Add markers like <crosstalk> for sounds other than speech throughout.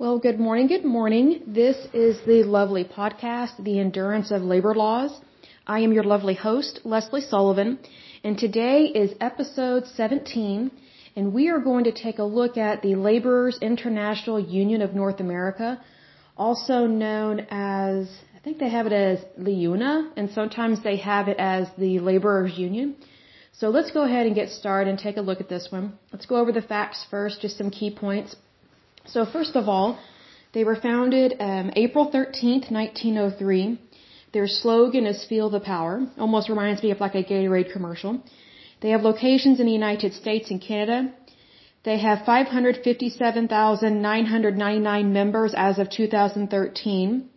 Well, good morning, good morning. This is the lovely podcast, The Endurance of Labor Laws. I am your lovely host, Leslie Sullivan, and today is episode 17, and we are going to take a look at the Laborers International Union of North America, also known as, I think they have it as LIUNA, and sometimes they have it as the Laborers Union. So let's go ahead and get started and take a look at this one. Let's go over the facts first, just some key points. So first of all, they were founded um, April 13th, 1903. Their slogan is "Feel the Power." Almost reminds me of like a Gatorade commercial. They have locations in the United States and Canada. They have 557,999 members as of 2013.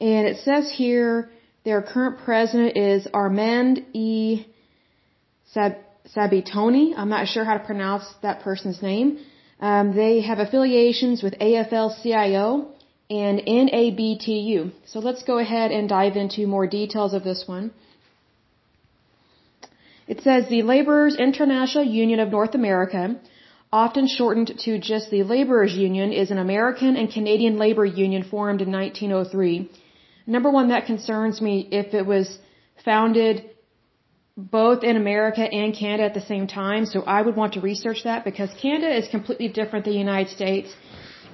And it says here their current president is Armand E. Sab- Sabitoni. I'm not sure how to pronounce that person's name. Um, they have affiliations with AFL-CIO and NABTU. So let's go ahead and dive into more details of this one. It says the Laborers International Union of North America, often shortened to just the Laborers Union, is an American and Canadian labor union formed in 1903. Number one, that concerns me if it was founded both in America and Canada at the same time. So I would want to research that because Canada is completely different than the United States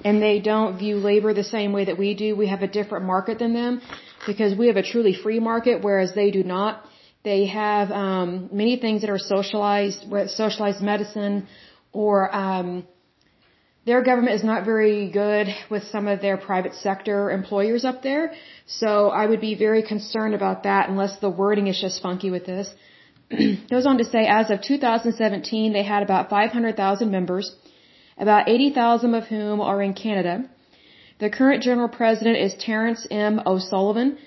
and they don't view labor the same way that we do. We have a different market than them because we have a truly free market whereas they do not. They have um, many things that are socialized, socialized medicine or um, their government is not very good with some of their private sector employers up there. So I would be very concerned about that unless the wording is just funky with this. <clears throat> goes on to say as of 2017 they had about 500,000 members, about 80,000 of whom are in Canada. The current general president is Terence M. O'Sullivan,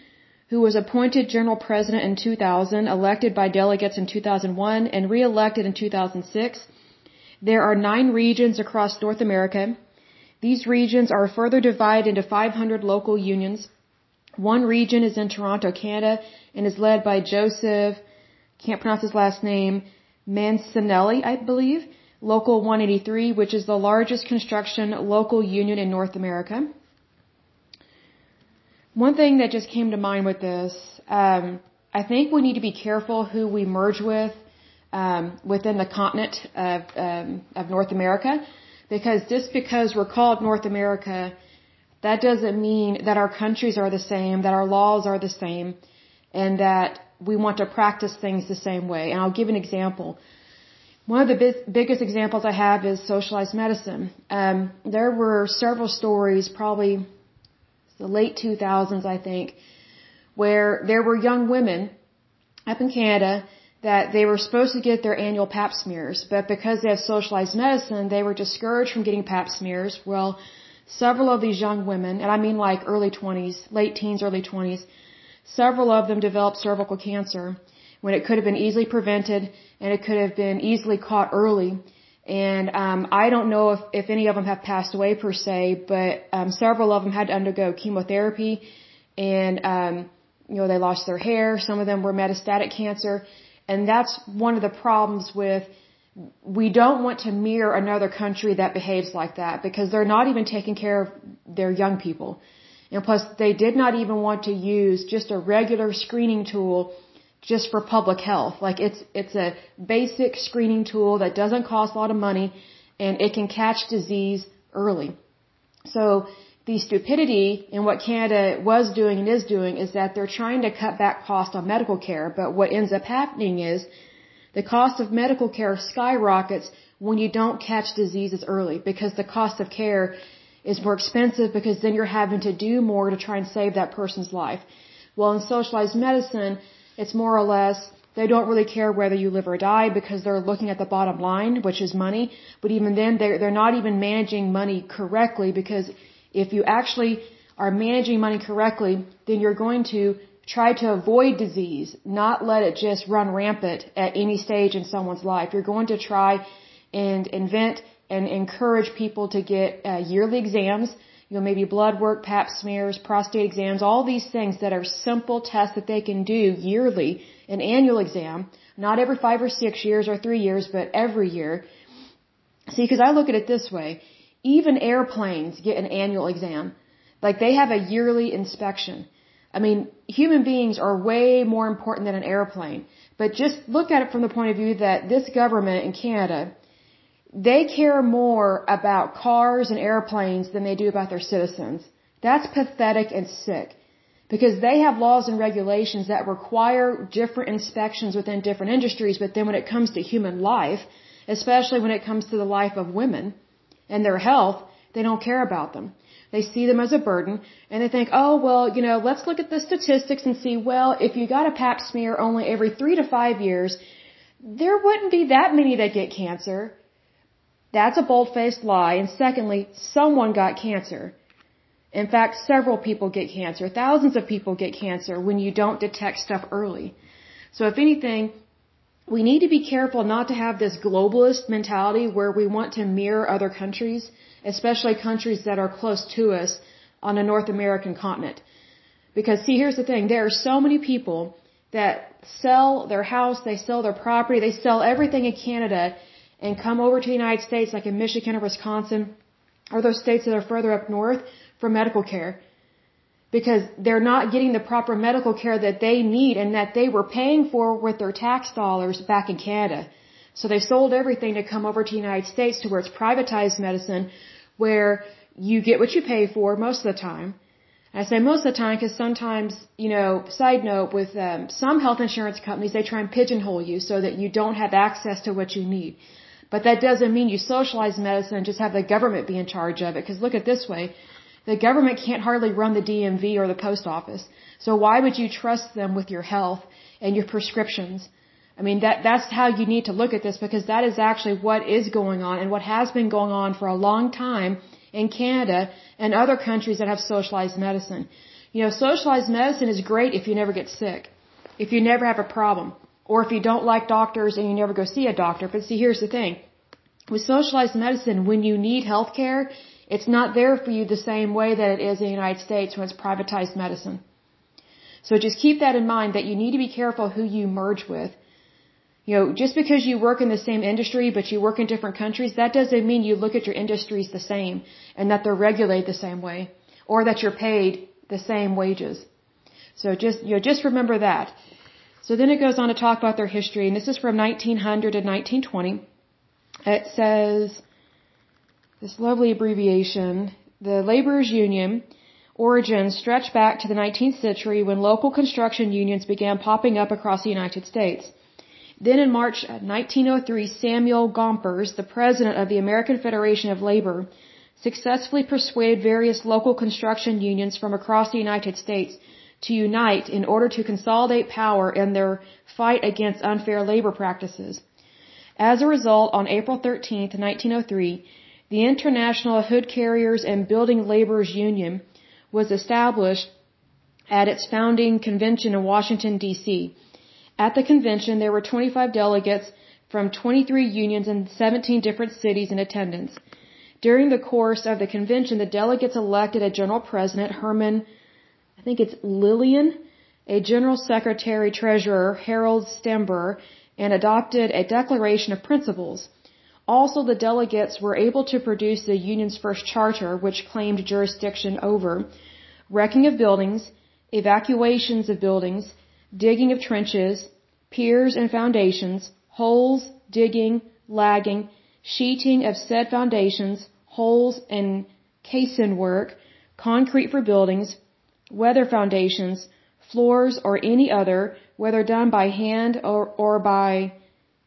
who was appointed general president in 2000, elected by delegates in 2001, and re-elected in 2006. There are nine regions across North America. These regions are further divided into 500 local unions. One region is in Toronto, Canada, and is led by Joseph can't pronounce his last name, Mancinelli, I believe, Local 183, which is the largest construction local union in North America. One thing that just came to mind with this, um, I think we need to be careful who we merge with um, within the continent of, um, of North America, because just because we're called North America, that doesn't mean that our countries are the same, that our laws are the same, and that we want to practice things the same way. And I'll give an example. One of the bi- biggest examples I have is socialized medicine. Um, there were several stories, probably the late 2000s, I think, where there were young women up in Canada that they were supposed to get their annual pap smears, but because they have socialized medicine, they were discouraged from getting pap smears. Well, several of these young women, and I mean like early 20s, late teens, early 20s, Several of them developed cervical cancer when it could have been easily prevented and it could have been easily caught early. And um, I don't know if, if any of them have passed away per se, but um, several of them had to undergo chemotherapy, and um, you know they lost their hair. Some of them were metastatic cancer, and that's one of the problems with. We don't want to mirror another country that behaves like that because they're not even taking care of their young people. And plus, they did not even want to use just a regular screening tool just for public health. Like it's, it's a basic screening tool that doesn't cost a lot of money and it can catch disease early. So the stupidity in what Canada was doing and is doing is that they're trying to cut back cost on medical care, but what ends up happening is the cost of medical care skyrockets when you don't catch diseases early because the cost of care is more expensive because then you're having to do more to try and save that person's life. Well, in socialized medicine, it's more or less they don't really care whether you live or die because they're looking at the bottom line, which is money. But even then, they're, they're not even managing money correctly because if you actually are managing money correctly, then you're going to try to avoid disease, not let it just run rampant at any stage in someone's life. You're going to try and invent and encourage people to get uh, yearly exams, you know, maybe blood work, pap smears, prostate exams, all these things that are simple tests that they can do yearly, an annual exam, not every five or six years or three years, but every year. See, because I look at it this way. even airplanes get an annual exam. Like they have a yearly inspection. I mean, human beings are way more important than an airplane. But just look at it from the point of view that this government in Canada, they care more about cars and airplanes than they do about their citizens. That's pathetic and sick. Because they have laws and regulations that require different inspections within different industries, but then when it comes to human life, especially when it comes to the life of women and their health, they don't care about them. They see them as a burden and they think, oh, well, you know, let's look at the statistics and see, well, if you got a pap smear only every three to five years, there wouldn't be that many that get cancer. That's a bold-faced lie. And secondly, someone got cancer. In fact, several people get cancer. Thousands of people get cancer when you don't detect stuff early. So if anything, we need to be careful not to have this globalist mentality where we want to mirror other countries, especially countries that are close to us on the North American continent. Because see, here's the thing. There are so many people that sell their house, they sell their property, they sell everything in Canada and come over to the United States like in Michigan or Wisconsin or those states that are further up north for medical care because they're not getting the proper medical care that they need and that they were paying for with their tax dollars back in Canada. So they sold everything to come over to the United States to where it's privatized medicine where you get what you pay for most of the time. I say most of the time because sometimes, you know, side note, with um, some health insurance companies, they try and pigeonhole you so that you don't have access to what you need. But that doesn't mean you socialize medicine and just have the government be in charge of it. Because look at this way. The government can't hardly run the DMV or the post office. So why would you trust them with your health and your prescriptions? I mean, that, that's how you need to look at this because that is actually what is going on and what has been going on for a long time in Canada and other countries that have socialized medicine. You know, socialized medicine is great if you never get sick, if you never have a problem, or if you don't like doctors and you never go see a doctor. But see, here's the thing. With socialized medicine, when you need health care, it's not there for you the same way that it is in the United States when it's privatized medicine. So just keep that in mind that you need to be careful who you merge with. You know, just because you work in the same industry but you work in different countries, that doesn't mean you look at your industries the same and that they're regulated the same way or that you're paid the same wages. So just, you know, just remember that. So then it goes on to talk about their history and this is from 1900 to 1920. It says, this lovely abbreviation, the laborers union origins stretch back to the 19th century when local construction unions began popping up across the United States. Then in March 1903, Samuel Gompers, the president of the American Federation of Labor, successfully persuaded various local construction unions from across the United States to unite in order to consolidate power in their fight against unfair labor practices. As a result, on April 13, 1903, the International Hod Carriers and Building Laborers Union was established at its founding convention in Washington, D.C. At the convention, there were 25 delegates from 23 unions in 17 different cities in attendance. During the course of the convention, the delegates elected a general president, Herman, I think it's Lillian, a general secretary treasurer, Harold Stember, and adopted a declaration of principles. Also, the delegates were able to produce the union's first charter, which claimed jurisdiction over wrecking of buildings, evacuations of buildings, digging of trenches, piers and foundations, holes, digging, lagging, sheeting of said foundations, holes and caisson work, concrete for buildings, whether foundations, floors or any other, whether done by hand or, or by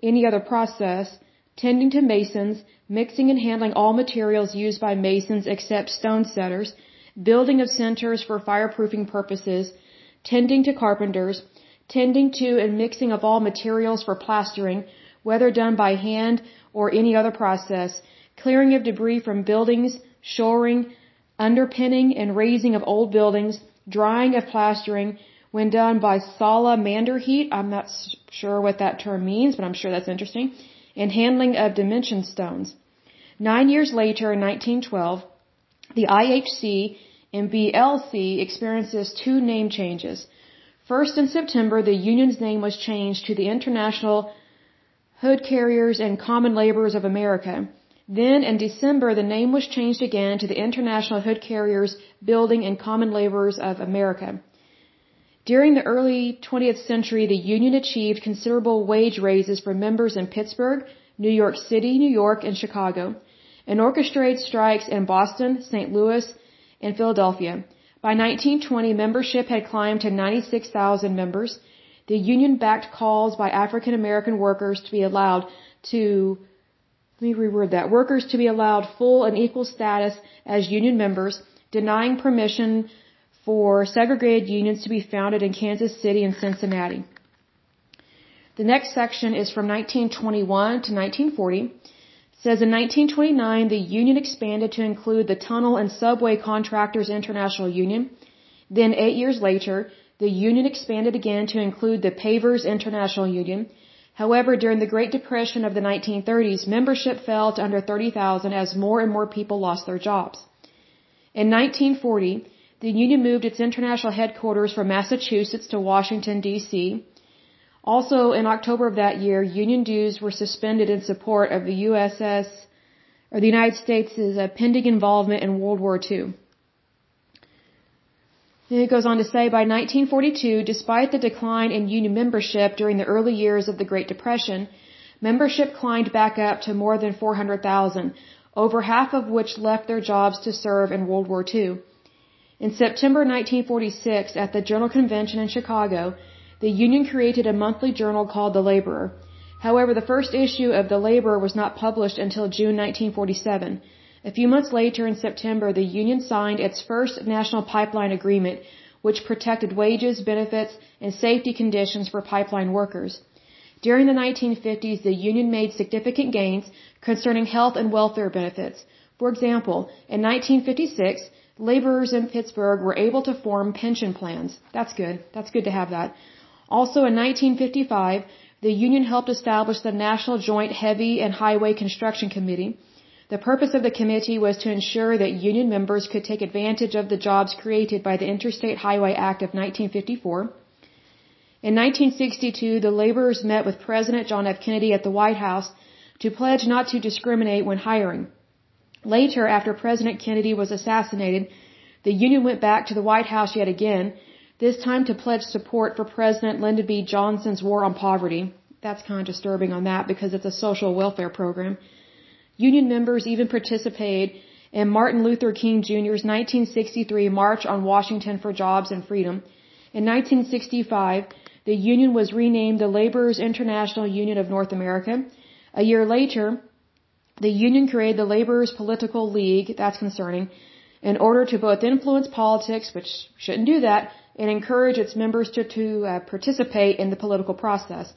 any other process, tending to masons, mixing and handling all materials used by masons except stone setters, building of centers for fireproofing purposes, tending to carpenters, tending to and mixing of all materials for plastering, whether done by hand or any other process, clearing of debris from buildings, shoring, underpinning and raising of old buildings, drying of plastering, when done by salamander heat. I'm not sure what that term means, but I'm sure that's interesting and handling of dimension stones. Nine years later, in 1912, the IHC and BLC experiences two name changes. First, in September, the union's name was changed to the International Hod Carriers and Common Laborers of America. Then in December, the name was changed again to the International Hod Carriers Building and Common Laborers of America. During the early 20th century, the union achieved considerable wage raises for members in Pittsburgh, New York City, New York, and Chicago, and orchestrated strikes in Boston, St. Louis, and Philadelphia. By 1920, membership had climbed to 96,000 members. The union backed calls by African American workers to be allowed to let me reword that. Workers to be allowed full and equal status as union members, denying permission for segregated unions to be founded in Kansas City and Cincinnati. The next section is from 1921 to 1940. It says in 1929 the union expanded to include the Tunnel and Subway Contractors International Union. Then 8 years later, the union expanded again to include the Pavers International Union. However, during the Great Depression of the 1930s, membership fell to under 30,000 as more and more people lost their jobs. In 1940, the union moved its international headquarters from Massachusetts to Washington, D.C. Also, in October of that year, union dues were suspended in support of the USS, or the United States' uh, pending involvement in World War II. It goes on to say by 1942, despite the decline in union membership during the early years of the Great Depression, membership climbed back up to more than 400,000, over half of which left their jobs to serve in World War II. In September 1946, at the General Convention in Chicago, the Union created a monthly journal called The Laborer. However, the first issue of The Laborer was not published until June 1947. A few months later, in September, the union signed its first national pipeline agreement, which protected wages, benefits, and safety conditions for pipeline workers. During the 1950s, the union made significant gains concerning health and welfare benefits. For example, in 1956, laborers in Pittsburgh were able to form pension plans. That's good. That's good to have that. Also in 1955, the union helped establish the National Joint Heavy and Highway Construction Committee, the purpose of the committee was to ensure that union members could take advantage of the jobs created by the Interstate Highway Act of 1954. In 1962, the laborers met with President John F. Kennedy at the White House to pledge not to discriminate when hiring. Later, after President Kennedy was assassinated, the union went back to the White House yet again, this time to pledge support for President Lyndon B. Johnson's war on poverty. That's kind of disturbing on that because it's a social welfare program. Union members even participated in Martin Luther King Jr.'s 1963 March on Washington for Jobs and Freedom. In 1965, the union was renamed the Laborers International Union of North America. A year later, the union created the Laborers Political League, that's concerning, in order to both influence politics, which shouldn't do that, and encourage its members to, to uh, participate in the political process.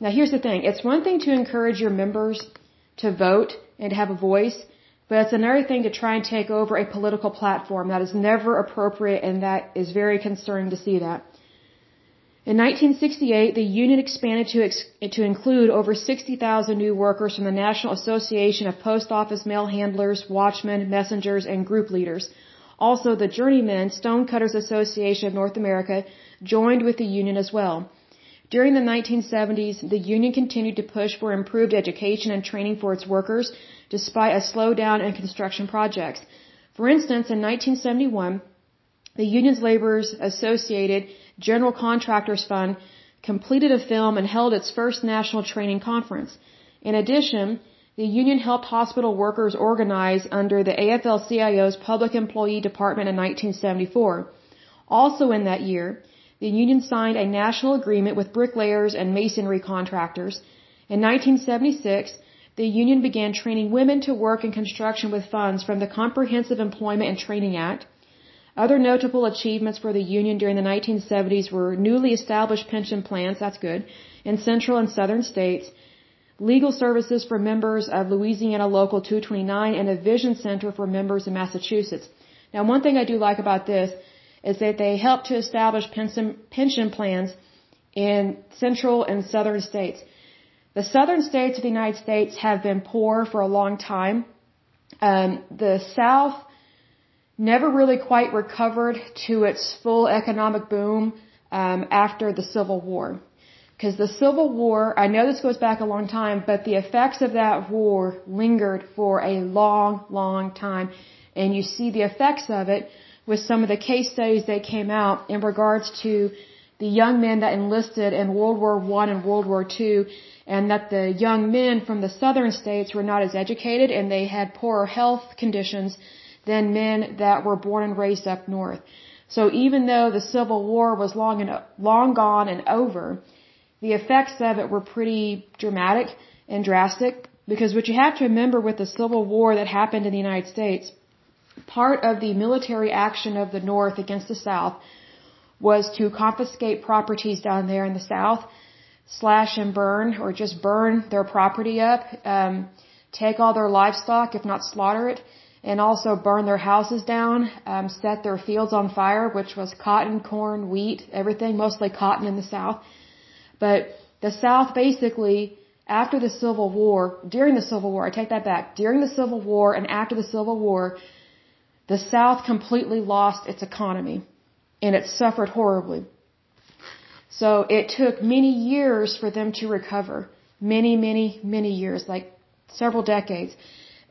Now here's the thing, it's one thing to encourage your members to vote and to have a voice, but it's another thing to try and take over a political platform. That is never appropriate and that is very concerning to see that. In 1968, the union expanded to, ex- to include over 60,000 new workers from the National Association of Post Office Mail Handlers, Watchmen, Messengers, and Group Leaders. Also, the Journeymen Stonecutters Association of North America joined with the union as well. During the 1970s, the union continued to push for improved education and training for its workers, despite a slowdown in construction projects. For instance, in 1971, the union's laborers associated General Contractors Fund completed a film and held its first national training conference. In addition, the union helped hospital workers organize under the AFL-CIO's Public Employee Department in 1974. Also in that year, the union signed a national agreement with bricklayers and masonry contractors. In 1976, the union began training women to work in construction with funds from the Comprehensive Employment and Training Act. Other notable achievements for the union during the 1970s were newly established pension plans, that's good, in central and southern states, legal services for members of Louisiana Local 229, and a vision center for members in Massachusetts. Now, one thing I do like about this is that they help to establish pension plans in central and southern states. The southern states of the United States have been poor for a long time. Um, the South never really quite recovered to its full economic boom um, after the Civil War. Because the Civil War, I know this goes back a long time, but the effects of that war lingered for a long, long time. And you see the effects of it with some of the case studies that came out in regards to the young men that enlisted in World War One and World War Two, and that the young men from the southern states were not as educated and they had poorer health conditions than men that were born and raised up north. So even though the Civil War was long and long gone and over, the effects of it were pretty dramatic and drastic because what you have to remember with the Civil War that happened in the United States, part of the military action of the North against the South was to confiscate properties down there in the South, slash and burn, or just burn their property up, um, take all their livestock, if not slaughter it, and also burn their houses down, um, set their fields on fire, which was cotton, corn, wheat, everything, mostly cotton in the South. But the South basically, after the Civil War, during the Civil War, I take that back, during the Civil War and after the Civil War, the South completely lost its economy and it suffered horribly. So it took many years for them to recover. Many, many, many years, like several decades.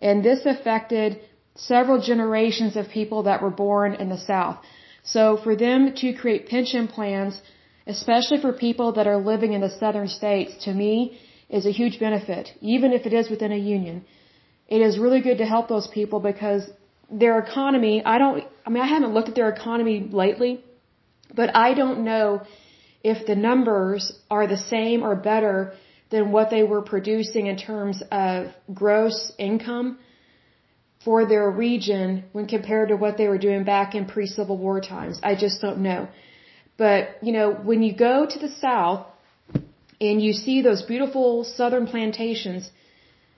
And this affected several generations of people that were born in the South. So for them to create pension plans, especially for people that are living in the southern states, to me, is a huge benefit, even if it is within a union. It is really good to help those people because their economy, I don't, I mean, I haven't looked at their economy lately, but I don't know if the numbers are the same or better than what they were producing in terms of gross income for their region when compared to what they were doing back in pre-Civil War times. I just don't know. But, you know, when you go to the South and you see those beautiful southern plantations,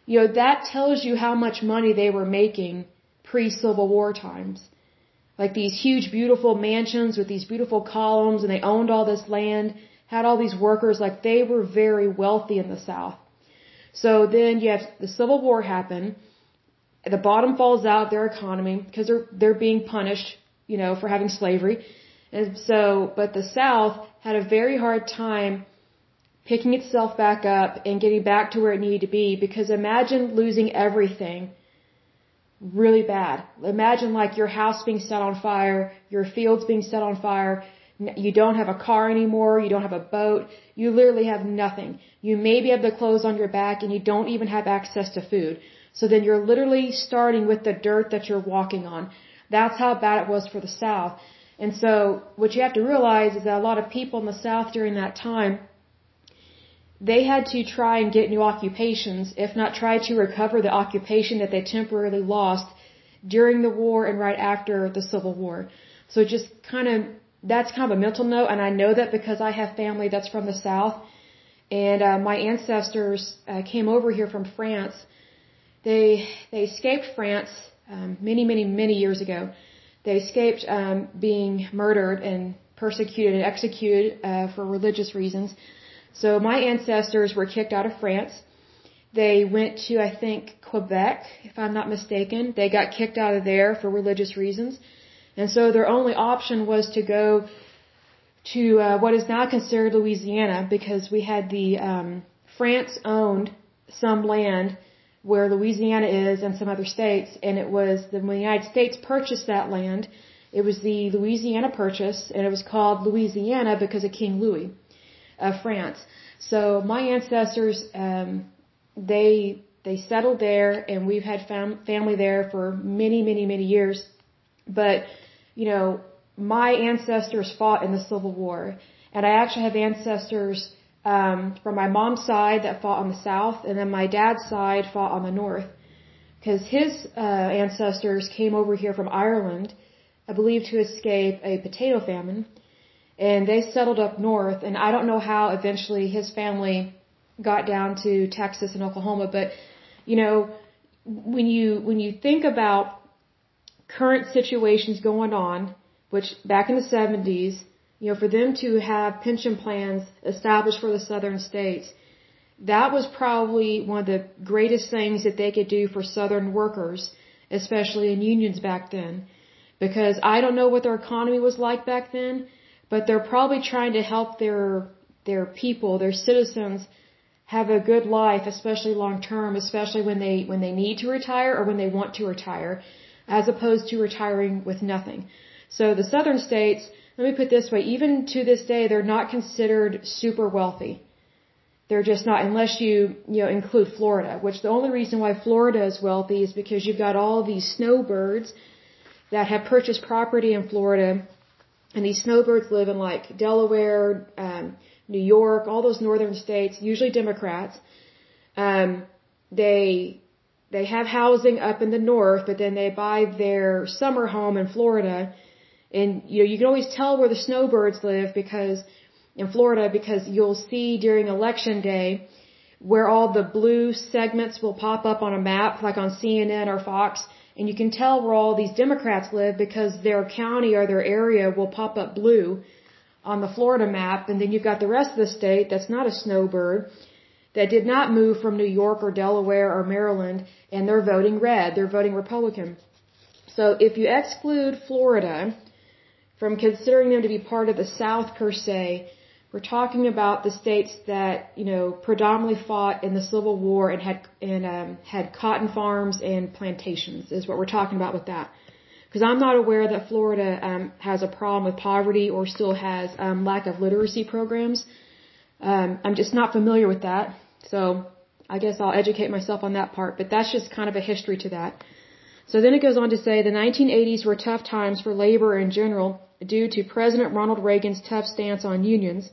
you know, that tells you how much money they were making pre-Civil War times. Like these huge, beautiful mansions with these beautiful columns, and they owned all this land, had all these workers, like they were very wealthy in the South. So then you have the Civil War happen, the bottom falls out their economy because they're they're being punished, you know, for having slavery. And so, but the South had a very hard time picking itself back up and getting back to where it needed to be because imagine losing everything really bad. Imagine like your house being set on fire, your fields being set on fire, you don't have a car anymore, you don't have a boat, you literally have nothing. You maybe have the clothes on your back and you don't even have access to food. So then you're literally starting with the dirt that you're walking on. That's how bad it was for the South. And so what you have to realize is that a lot of people in the South during that time they had to try and get new occupations, if not try to recover the occupation that they temporarily lost during the war and right after the Civil War. So just kind of, that's kind of a mental note, and I know that because I have family that's from the South, and uh, my ancestors uh, came over here from France. They they escaped France um, many many many years ago. They escaped um, being murdered and persecuted and executed uh, for religious reasons. So my ancestors were kicked out of France. They went to, I think, Quebec, if I'm not mistaken. They got kicked out of there for religious reasons. And so their only option was to go to uh, what is now considered Louisiana because we had the um, France owned some land where Louisiana is and some other states, and it was the, when the United States purchased that land, it was the Louisiana Purchase, and it was called Louisiana because of King Louis of France. So my ancestors, um, they they settled there, and we've had fam- family there for many, many, many years. But you know, my ancestors fought in the Civil War, and I actually have ancestors um, from my mom's side that fought on the south, and then my dad's side fought on the north. Because his uh, ancestors came over here from Ireland, I believe, to escape a potato famine and they settled up north. And I don't know how eventually his family got down to Texas and Oklahoma, but you know, when you when you think about current situations going on, which back in the 70s, you know, for them to have pension plans established for the southern states, that was probably one of the greatest things that they could do for southern workers, especially in unions back then. Because I don't know what their economy was like back then, but they're probably trying to help their their people, their citizens have a good life, especially long term, especially when they when they need to retire or when they want to retire, as opposed to retiring with nothing. So the southern states, let me put this way, even to this day, they're not considered super wealthy. They're just not, unless you, you know, include Florida, which the only reason why Florida is wealthy is because you've got all these snowbirds that have purchased property in Florida, and these snowbirds live in like Delaware, um, New York, all those northern states, usually Democrats. Um, they they have housing up in the north, but then they buy their summer home in Florida, and you know you can always tell where the snowbirds live because in Florida because you'll see during election day where all the blue segments will pop up on a map like on CNN or Fox and you can tell where all these Democrats live because their county or their area will pop up blue on the Florida map, and then you've got the rest of the state that's not a snowbird that did not move from New York or Delaware or Maryland, and they're voting red. They're voting Republican. So if you exclude Florida from considering them to be part of the South per se, we're talking about the states that you know predominantly fought in the Civil War and had and um, had cotton farms and plantations. Is what we're talking about with that. Because I'm not aware that Florida um, has a problem with poverty or still has um, lack of literacy programs. Um, I'm just not familiar with that. So I guess I'll educate myself on that part. But that's just kind of a history to that. So then it goes on to say the 1980s were tough times for labor in general due to President Ronald Reagan's tough stance on unions.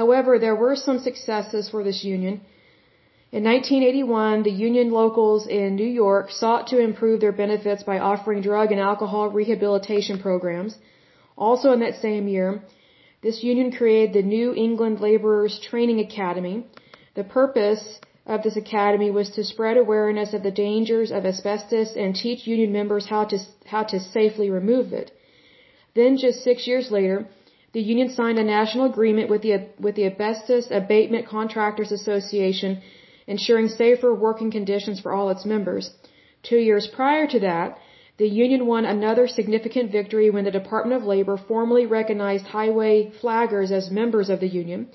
However, there were some successes for this union. In 1981, the union locals in New York sought to improve their benefits by offering drug and alcohol rehabilitation programs. Also in that same year, this union created the New England Laborers Training Academy. The purpose of this academy was to spread awareness of the dangers of asbestos and teach union members how to, how to safely remove it. Then just six years later, the union signed a national agreement with the, with the Asbestos Abatement Contractors Association ensuring safer working conditions for all its members. Two years prior to that, the union won another significant victory when the Department of Labor formally recognized highway flaggers as members of the union.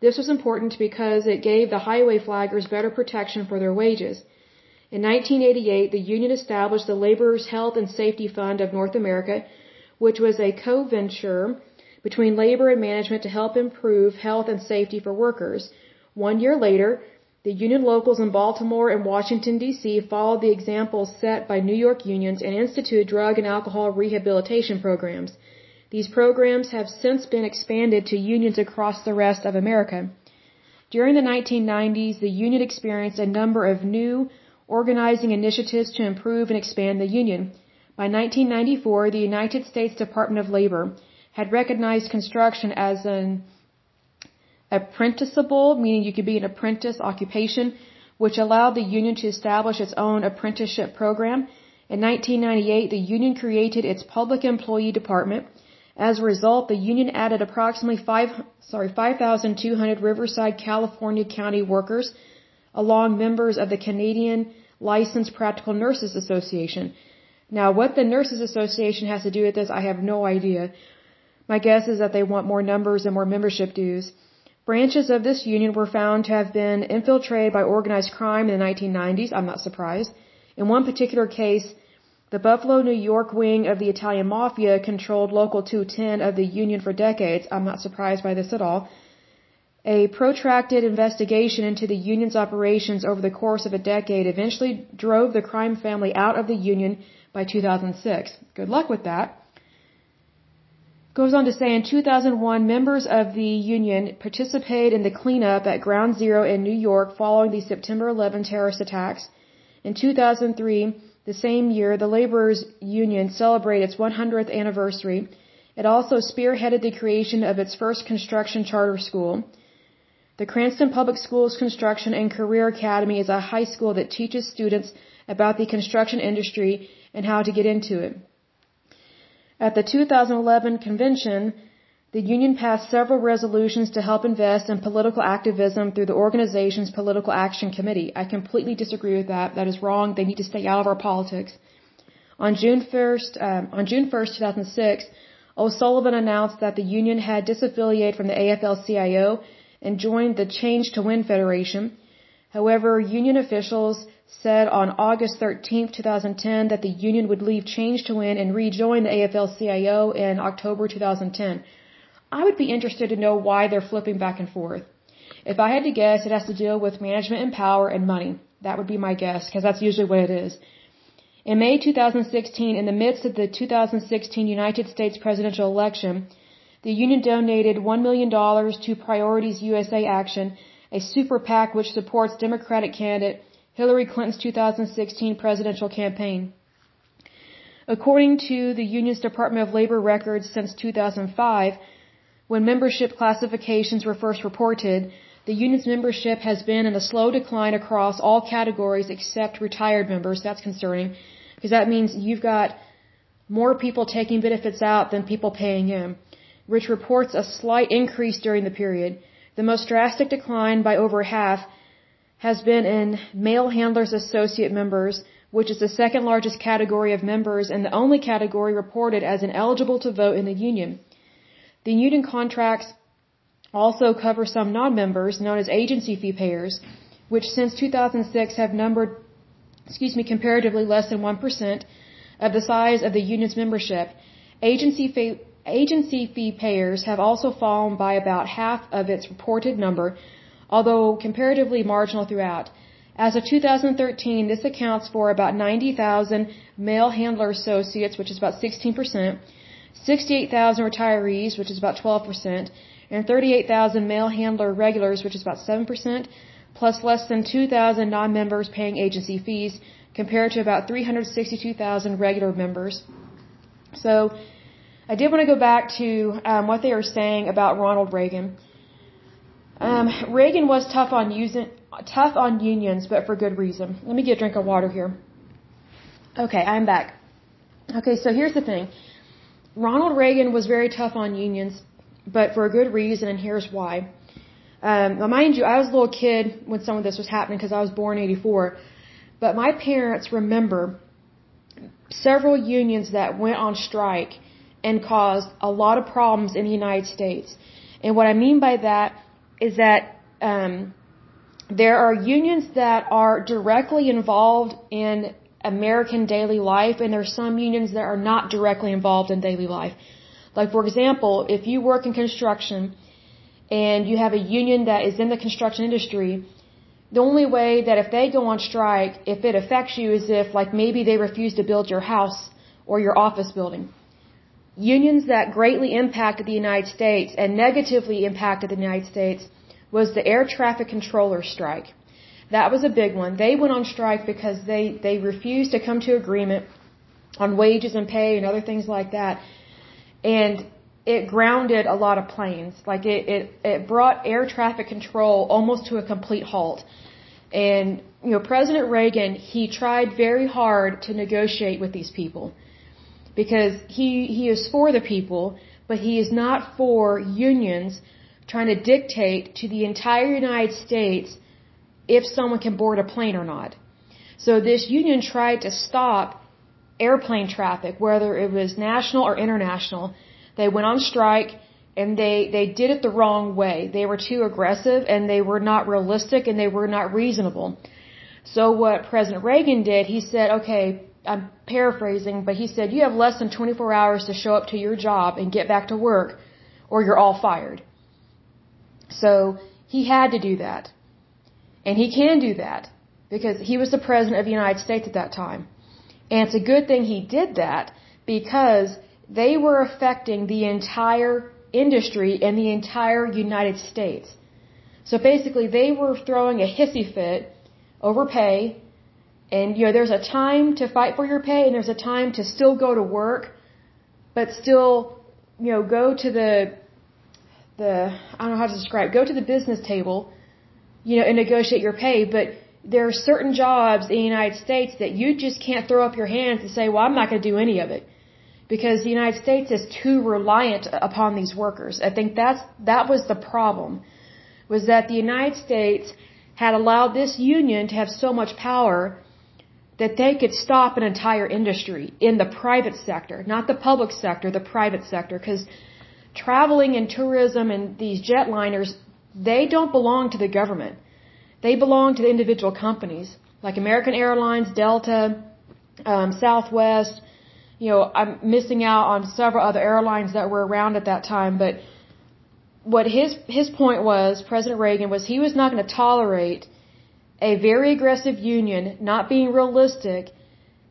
This was important because it gave the highway flaggers better protection for their wages. In 1988, the union established the Laborers Health and Safety Fund of North America, which was a co-venture between labor and management to help improve health and safety for workers. One year later, the union locals in Baltimore and Washington, D.C. followed the examples set by New York unions and instituted drug and alcohol rehabilitation programs. These programs have since been expanded to unions across the rest of America. During the 1990s, the union experienced a number of new organizing initiatives to improve and expand the union. By 1994, the United States Department of Labor had recognized construction as an apprenticeable, meaning you could be an apprentice occupation, which allowed the union to establish its own apprenticeship program. In 1998, the union created its public employee department. As a result, the union added approximately 5, sorry, 5,200 Riverside, California county workers, along members of the Canadian Licensed Practical Nurses Association. Now, what the Nurses Association has to do with this, I have no idea. My guess is that they want more numbers and more membership dues. Branches of this union were found to have been infiltrated by organized crime in the 1990s. I'm not surprised. In one particular case, the Buffalo, New York wing of the Italian Mafia controlled Local 210 of the Union for decades. I'm not surprised by this at all. A protracted investigation into the Union's operations over the course of a decade eventually drove the crime family out of the Union by 2006. Good luck with that goes on to say in 2001, members of the union participated in the cleanup at Ground Zero in New York following the September 11 terrorist attacks. In 2003, the same year, the laborers union celebrated its 100th anniversary. It also spearheaded the creation of its first construction charter school. The Cranston Public Schools Construction and Career Academy is a high school that teaches students about the construction industry and how to get into it. At the 2011 convention, the union passed several resolutions to help invest in political activism through the organization's Political Action Committee. I completely disagree with that. That is wrong. They need to stay out of our politics. On June 1st, um, on June 1st, 2006, O'Sullivan announced that the union had disaffiliated from the AFL-CIO and joined the Change to Win Federation. However, union officials said on August 13, 2010 that the union would leave Change to Win and rejoin the AFL-CIO in October 2010. I would be interested to know why they're flipping back and forth. If I had to guess, it has to deal with management and power and money. That would be my guess, because that's usually what it is. In May 2016, in the midst of the 2016 United States presidential election, the union donated $1 million to Priorities USA Action, a super PAC which supports Democratic candidate Hillary Clinton's 2016 presidential campaign. According to the union's Department of Labor records since 2005, when membership classifications were first reported, the union's membership has been in a slow decline across all categories except retired members. That's concerning because that means you've got more people taking benefits out than people paying in, which reports a slight increase during the period. The most drastic decline by over half has been in mail handlers associate members, which is the second largest category of members and the only category reported as ineligible to vote in the union. The union contracts also cover some non-members known as agency fee payers, which since 2006 have numbered, excuse me, comparatively less than 1% of the size of the union's membership. Agency fee, agency fee payers have also fallen by about half of its reported number, although comparatively marginal throughout. As of 2013, this accounts for about 90,000 mail handler associates, which is about 16%, 68,000 retirees, which is about 12%, and 38,000 mail handler regulars, which is about 7%, plus less than 2,000 non-members paying agency fees, compared to about 362,000 regular members. So, I did want to go back to um, what they were saying about Ronald Reagan. Um, Reagan was tough on using, tough on unions, but for good reason. Let me get a drink of water here. Okay, I'm back. Okay, so here's the thing. Ronald Reagan was very tough on unions, but for a good reason, and here's why. Um, now, mind you, I was a little kid when some of this was happening because I was born in '84, but my parents remember several unions that went on strike and caused a lot of problems in the United States. And what I mean by that is that um, there are unions that are directly involved in American daily life, and there are some unions that are not directly involved in daily life. Like, for example, if you work in construction and you have a union that is in the construction industry, the only way that if they go on strike, if it affects you is if, like, maybe they refuse to build your house or your office building. Unions that greatly impacted the United States and negatively impacted the United States was the air traffic controller strike. That was a big one. They went on strike because they, they refused to come to agreement on wages and pay and other things like that and it grounded a lot of planes. Like it, it, it brought air traffic control almost to a complete halt. And, you know, President Reagan, he tried very hard to negotiate with these people because he, he is for the people, but he is not for unions trying to dictate to the entire United States if someone can board a plane or not. So this union tried to stop airplane traffic, whether it was national or international. They went on strike and they, they did it the wrong way. They were too aggressive and they were not realistic and they were not reasonable. So what President Reagan did, he said, okay, I'm paraphrasing, but he said, you have less than 24 hours to show up to your job and get back to work or you're all fired. So he had to do that. And he can do that because he was the president of the United States at that time. And it's a good thing he did that because they were affecting the entire industry and the entire United States. So basically, they were throwing a hissy fit over pay. And, you know, there's a time to fight for your pay and there's a time to still go to work, but still, you know, go to the, the, I don't know how to describe, go to the business table, you know, and negotiate your pay. But there are certain jobs in the United States that you just can't throw up your hands and say, well, I'm not going to do any of it. Because the United States is too reliant upon these workers. I think that's, that was the problem. Was that the United States had allowed this union to have so much power that they could stop an entire industry in the private sector, not the public sector, the private sector, because traveling and tourism and these jetliners, they don't belong to the government. They belong to the individual companies, like American Airlines, Delta, um, Southwest. You know, I'm missing out on several other airlines that were around at that time, but what his his point was, President Reagan, was he was not going to tolerate a very aggressive union not being realistic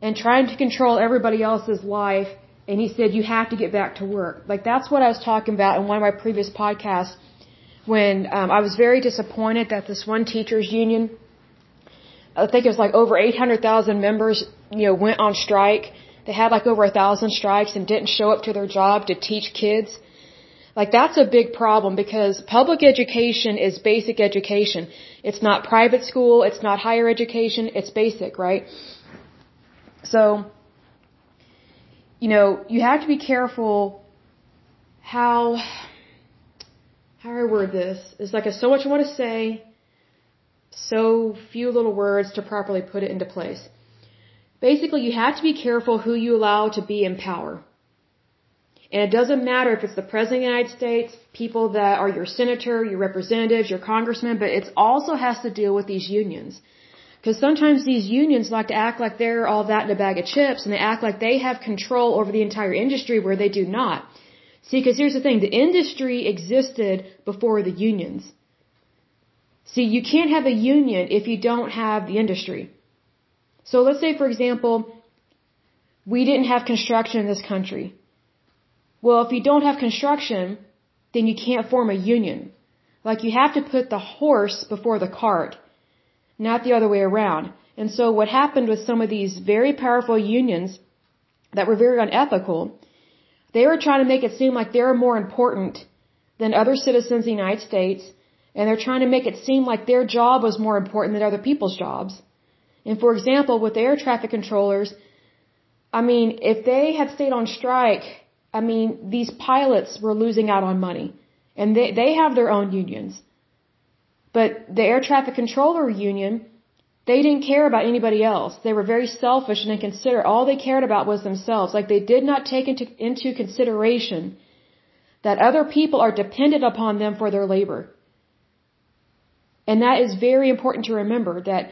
and trying to control everybody else's life. And he said, you have to get back to work. Like that's what I was talking about in one of my previous podcasts when um, I was very disappointed that this one teachers union, I think it was like over 800,000 members, you know, went on strike. They had like over a thousand strikes and didn't show up to their job to teach kids. Like that's a big problem because public education is basic education. It's not private school, it's not higher education, it's basic, right? So, you know, you have to be careful how, how I word this. It's like so much I want to say, so few little words to properly put it into place. Basically, you have to be careful who you allow to be in power. And it doesn't matter if it's the President of the United States, people that are your senator, your representatives, your congressmen, but it also has to deal with these unions. Because sometimes these unions like to act like they're all that in a bag of chips and they act like they have control over the entire industry where they do not. See, because here's the thing, the industry existed before the unions. See, you can't have a union if you don't have the industry. So let's say, for example, we didn't have construction in this country. Well, if you don't have construction, then you can't form a union. Like you have to put the horse before the cart, not the other way around. And so what happened with some of these very powerful unions that were very unethical, they were trying to make it seem like they're more important than other citizens of the United States, and they're trying to make it seem like their job was more important than other people's jobs. And for example, with air traffic controllers, I mean, if they had stayed on strike I mean, these pilots were losing out on money. And they, they have their own unions. But the air traffic controller union, they didn't care about anybody else. They were very selfish and inconsiderate. All they cared about was themselves. Like they did not take into, into consideration that other people are dependent upon them for their labor. And that is very important to remember that,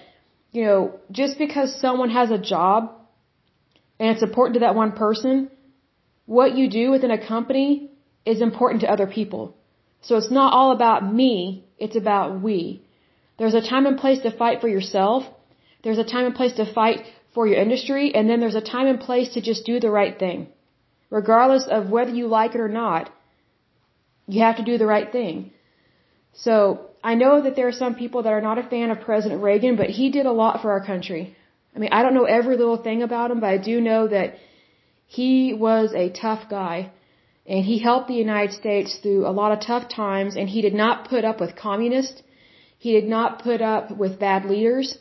you know, just because someone has a job and it's important to that one person, what you do within a company is important to other people. So it's not all about me, it's about we. There's a time and place to fight for yourself. There's a time and place to fight for your industry. And then there's a time and place to just do the right thing. Regardless of whether you like it or not, you have to do the right thing. So I know that there are some people that are not a fan of President Reagan, but he did a lot for our country. I mean, I don't know every little thing about him, but I do know that he was a tough guy and he helped the United States through a lot of tough times and he did not put up with communists. He did not put up with bad leaders.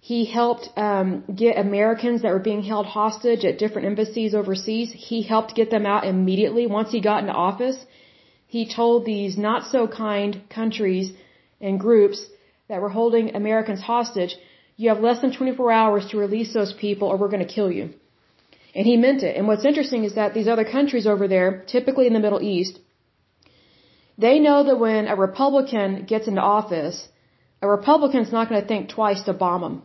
He helped um, get Americans that were being held hostage at different embassies overseas. He helped get them out immediately once he got into office. He told these not so kind countries and groups that were holding Americans hostage, you have less than 24 hours to release those people or we're going to kill you. And he meant it. And what's interesting is that these other countries over there, typically in the Middle East, they know that when a Republican gets into office, a Republican's not going to think twice to bomb him.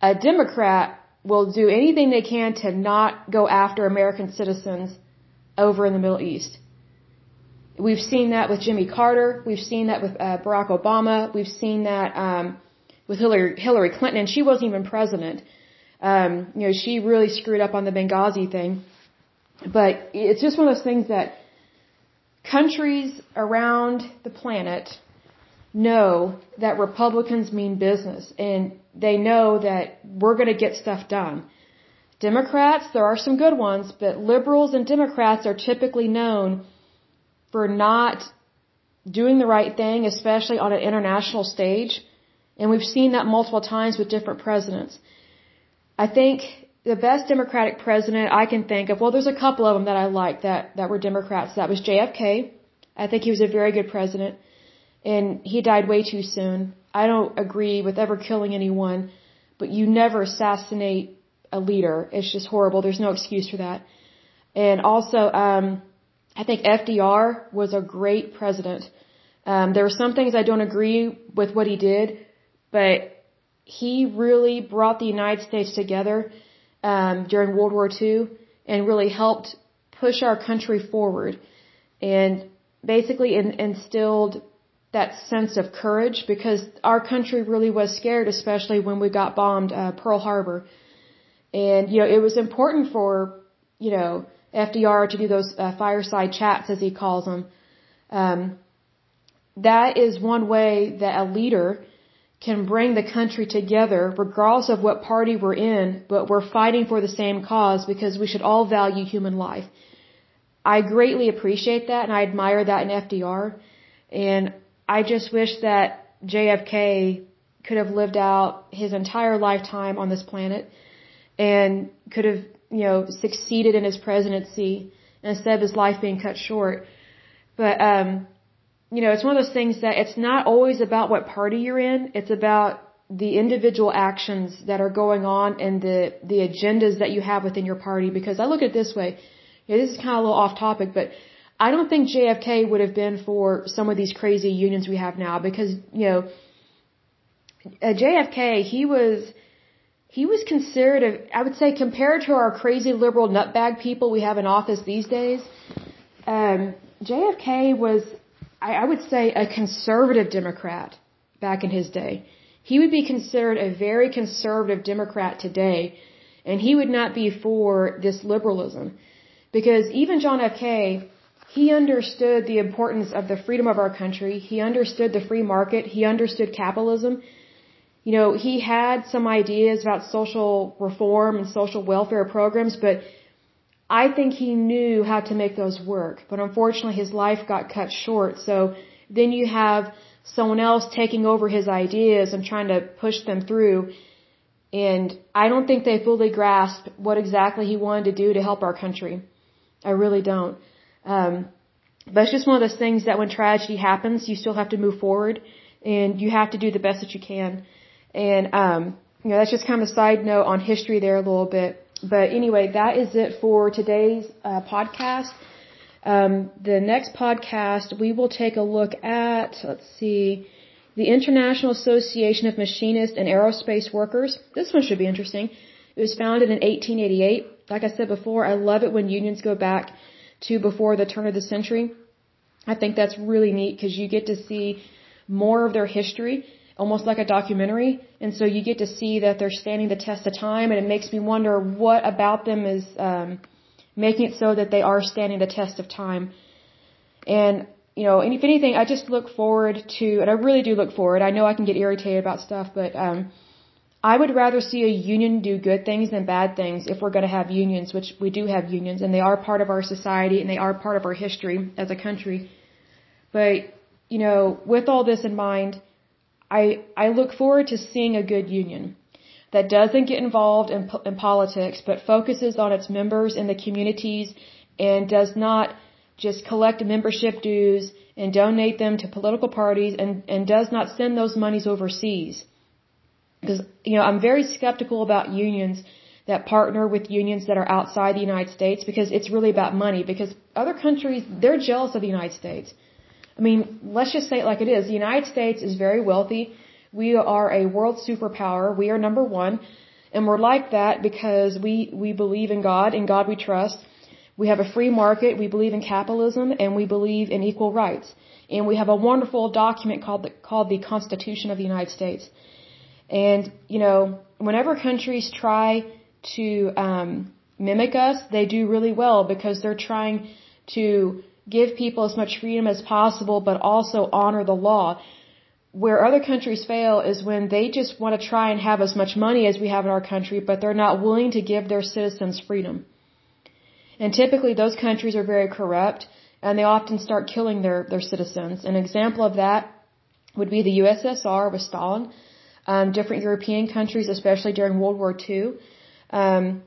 A Democrat will do anything they can to not go after American citizens over in the Middle East. We've seen that with Jimmy Carter. We've seen that with uh, Barack Obama. We've seen that um, with Hillary, Hillary Clinton, and she wasn't even president um, you know, she really screwed up on the Benghazi thing. But it's just one of those things that countries around the planet know that Republicans mean business and they know that we're going to get stuff done. Democrats, there are some good ones, but liberals and Democrats are typically known for not doing the right thing, especially on an international stage. And we've seen that multiple times with different presidents. I think the best Democratic president I can think of, well, there's a couple of them that I like that, that were Democrats. That was JFK. I think he was a very good president. And he died way too soon. I don't agree with ever killing anyone, but you never assassinate a leader. It's just horrible. There's no excuse for that. And also, um, I think FDR was a great president. Um, there were some things I don't agree with what he did, but he really brought the United States together um, during World War II and really helped push our country forward and basically in, instilled that sense of courage because our country really was scared, especially when we got bombed uh, Pearl Harbor. And you know, it was important for you know FDR to do those uh, fireside chats, as he calls them. Um, that is one way that a leader can bring the country together, regardless of what party we're in, but we're fighting for the same cause because we should all value human life. I greatly appreciate that and I admire that in FDR. And I just wish that JFK could have lived out his entire lifetime on this planet and could have, you know, succeeded in his presidency instead of his life being cut short. But, um, you know, it's one of those things that it's not always about what party you're in. It's about the individual actions that are going on and the, the agendas that you have within your party. Because I look at it this way. Yeah, this is kind of a little off topic, but I don't think JFK would have been for some of these crazy unions we have now because, you know, JFK, he was, he was considered, I would say, compared to our crazy liberal nutbag people we have in office these days, um, JFK was, I, would say, a conservative Democrat back in his day. He would be considered a very conservative Democrat today, and he would not be for this liberalism. Because even John F. K., he understood the importance of the freedom of our country. He understood the free market. He understood capitalism you know, he had some ideas about social reform and social welfare programs, but I think he knew how to make those work. But unfortunately, his life got cut short. So then you have someone else taking over his ideas and trying to push them through. And I don't think they fully grasp what exactly he wanted to do to help our country. I really don't. Um, but it's just one of those things that when tragedy happens, you still have to move forward and you have to do the best that you can. And, um, you know, that's just kind of a side note on history there a little bit. But anyway, that is it for today's uh, podcast. Um, the next podcast, we will take a look at, let's see, the International Association of Machinists and Aerospace Workers. This one should be interesting. It was founded in 1888. Like I said before, I love it when unions go back to before the turn of the century. I think that's really neat because you get to see more of their history almost like a documentary. And so you get to see that they're standing the test of time, and it makes me wonder what about them is um, making it so that they are standing the test of time. And you know, and if anything, I just look forward to, and I really do look forward. I know I can get irritated about stuff, but um, I would rather see a union do good things than bad things if we're going to have unions, which we do have unions, and they are part of our society and they are part of our history as a country. But you know, with all this in mind, I, I look forward to seeing a good union that doesn't get involved in, in politics, but focuses on its members and the communities and does not just collect membership dues and donate them to political parties and, and does not send those monies overseas. Because, you know, I'm very skeptical about unions that partner with unions that are outside the United States because it's really about money because other countries, they're jealous of the United States. I mean, let's just say it like it is. The United States is very wealthy. We are a world superpower. We are number one. And we're like that because we, we believe in God, in God we trust. We have a free market, we believe in capitalism, and we believe in equal rights. And we have a wonderful document called the, called the Constitution of the United States. And, you know, whenever countries try to um, mimic us, they do really well because they're trying to give people as much freedom as possible, but also honor the law. Where other countries fail is when they just want to try and have as much money as we have in our country, but they're not willing to give their citizens freedom. And typically those countries are very corrupt and they often start killing their, their citizens. An example of that would be the USSR with Stalin, um, different European countries, especially during World War II. Um,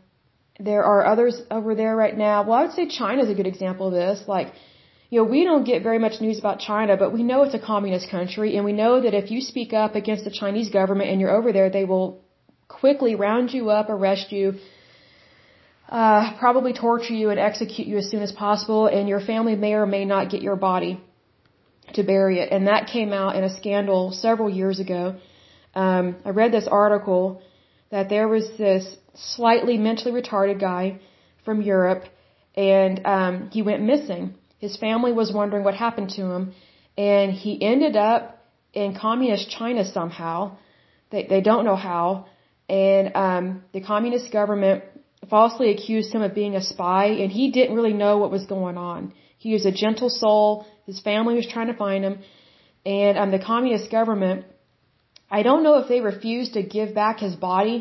there are others over there right now. Well, I would say China is a good example of this. Like, you know, we don't get very much news about China, but we know it's a communist country, and we know that if you speak up against the Chinese government and you're over there, they will quickly round you up, arrest you, uh, probably torture you and execute you as soon as possible, and your family may or may not get your body to bury it. And that came out in a scandal several years ago. Um, I read this article that there was this slightly mentally retarded guy from Europe, and um, he went missing. His family was wondering what happened to him, and he ended up in communist China somehow. They they don't know how, and um, the communist government falsely accused him of being a spy, and he didn't really know what was going on. He was a gentle soul. His family was trying to find him, and um, the communist government. I don't know if they refused to give back his body,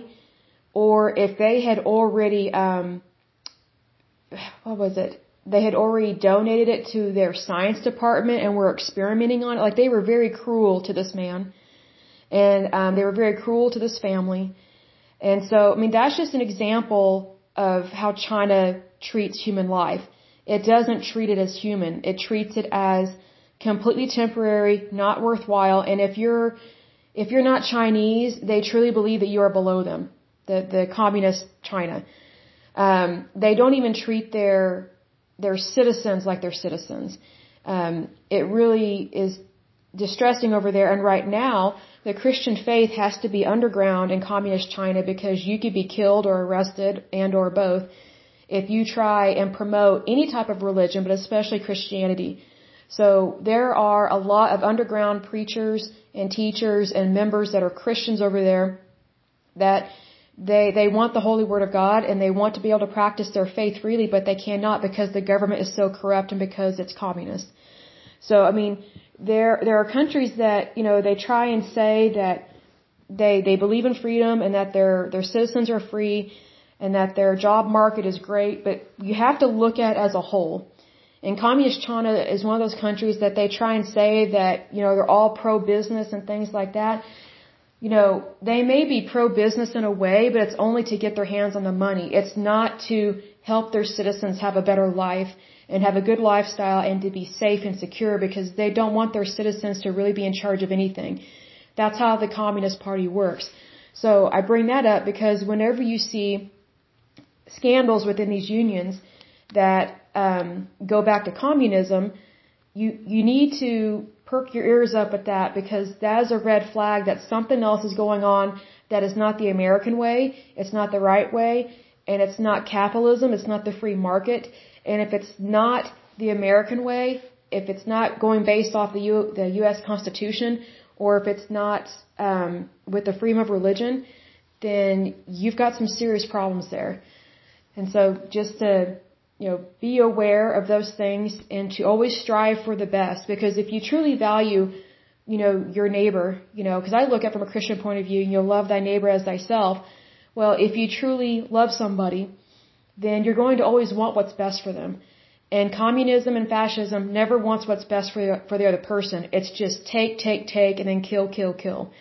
or if they had already um, <sighs> what was it? They had already donated it to their science department and were experimenting on it. Like they were very cruel to this man, and um, they were very cruel to this family. And so, I mean, that's just an example of how China treats human life. It doesn't treat it as human. It treats it as completely temporary, not worthwhile. And if you're, if you're not Chinese, they truly believe that you are below them. The, the communist China. Um, they don't even treat their their citizens like they're citizens. Um, it really is distressing over there. And right now, the Christian faith has to be underground in communist China because you could be killed or arrested and or both if you try and promote any type of religion, but especially Christianity. So there are a lot of underground preachers and teachers and members that are Christians over there that they they want the holy word of God and they want to be able to practice their faith freely, but they cannot because the government is so corrupt and because it's communist. So I mean, there there are countries that you know they try and say that they they believe in freedom and that their their citizens are free and that their job market is great, but you have to look at as a whole. And communist China is one of those countries that they try and say that you know they're all pro business and things like that you know, they may be pro-business in a way, but it's only to get their hands on the money. It's not to help their citizens have a better life and have a good lifestyle and to be safe and secure because they don't want their citizens to really be in charge of anything. That's how the Communist Party works. So I bring that up because whenever you see scandals within these unions that um, go back to communism, you you need to perk your ears up at that because that is a red flag that something else is going on that is not the American way, it's not the right way, and it's not capitalism, it's not the free market. And if it's not the American way, if it's not going based off the, U, the U.S. Constitution, or if it's not um, with the freedom of religion, then you've got some serious problems there. And so just to you know, be aware of those things and to always strive for the best because if you truly value, you know, your neighbor, you know, because I look at it from a Christian point of view, you know, love thy neighbor as thyself. Well, if you truly love somebody, then you're going to always want what's best for them. And communism and fascism never wants what's best for the, for the other person. It's just take, take, take, and then kill, kill, kill.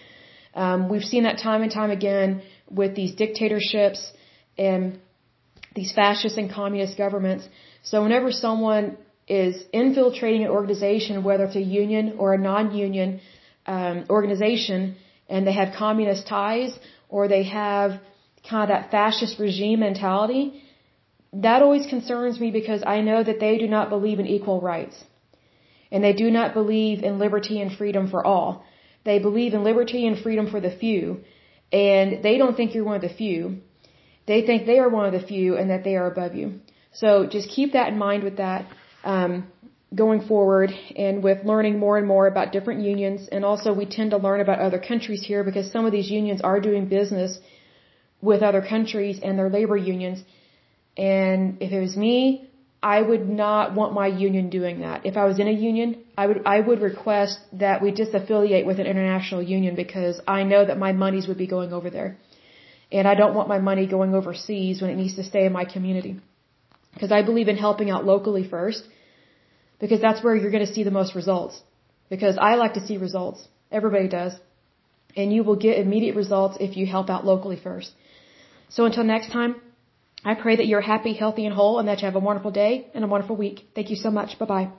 Um, we've seen that time and time again with these dictatorships and these fascist and communist governments. So whenever someone is infiltrating an organization, whether it's a union or a non-union um, organization, and they have communist ties or they have kind of that fascist regime mentality, that always concerns me because I know that they do not believe in equal rights. And they do not believe in liberty and freedom for all. They believe in liberty and freedom for the few. And they don't think you're one of the few. They think they are one of the few and that they are above you. So just keep that in mind with that um, going forward and with learning more and more about different unions. And also we tend to learn about other countries here because some of these unions are doing business with other countries and their labor unions. And if it was me, I would not want my union doing that. If I was in a union, I would I would request that we disaffiliate with an international union because I know that my monies would be going over there. And I don't want my money going overseas when it needs to stay in my community. Because I believe in helping out locally first. Because that's where you're going to see the most results. Because I like to see results. Everybody does. And you will get immediate results if you help out locally first. So until next time, I pray that you're happy, healthy, and whole, and that you have a wonderful day and a wonderful week. Thank you so much. Bye bye.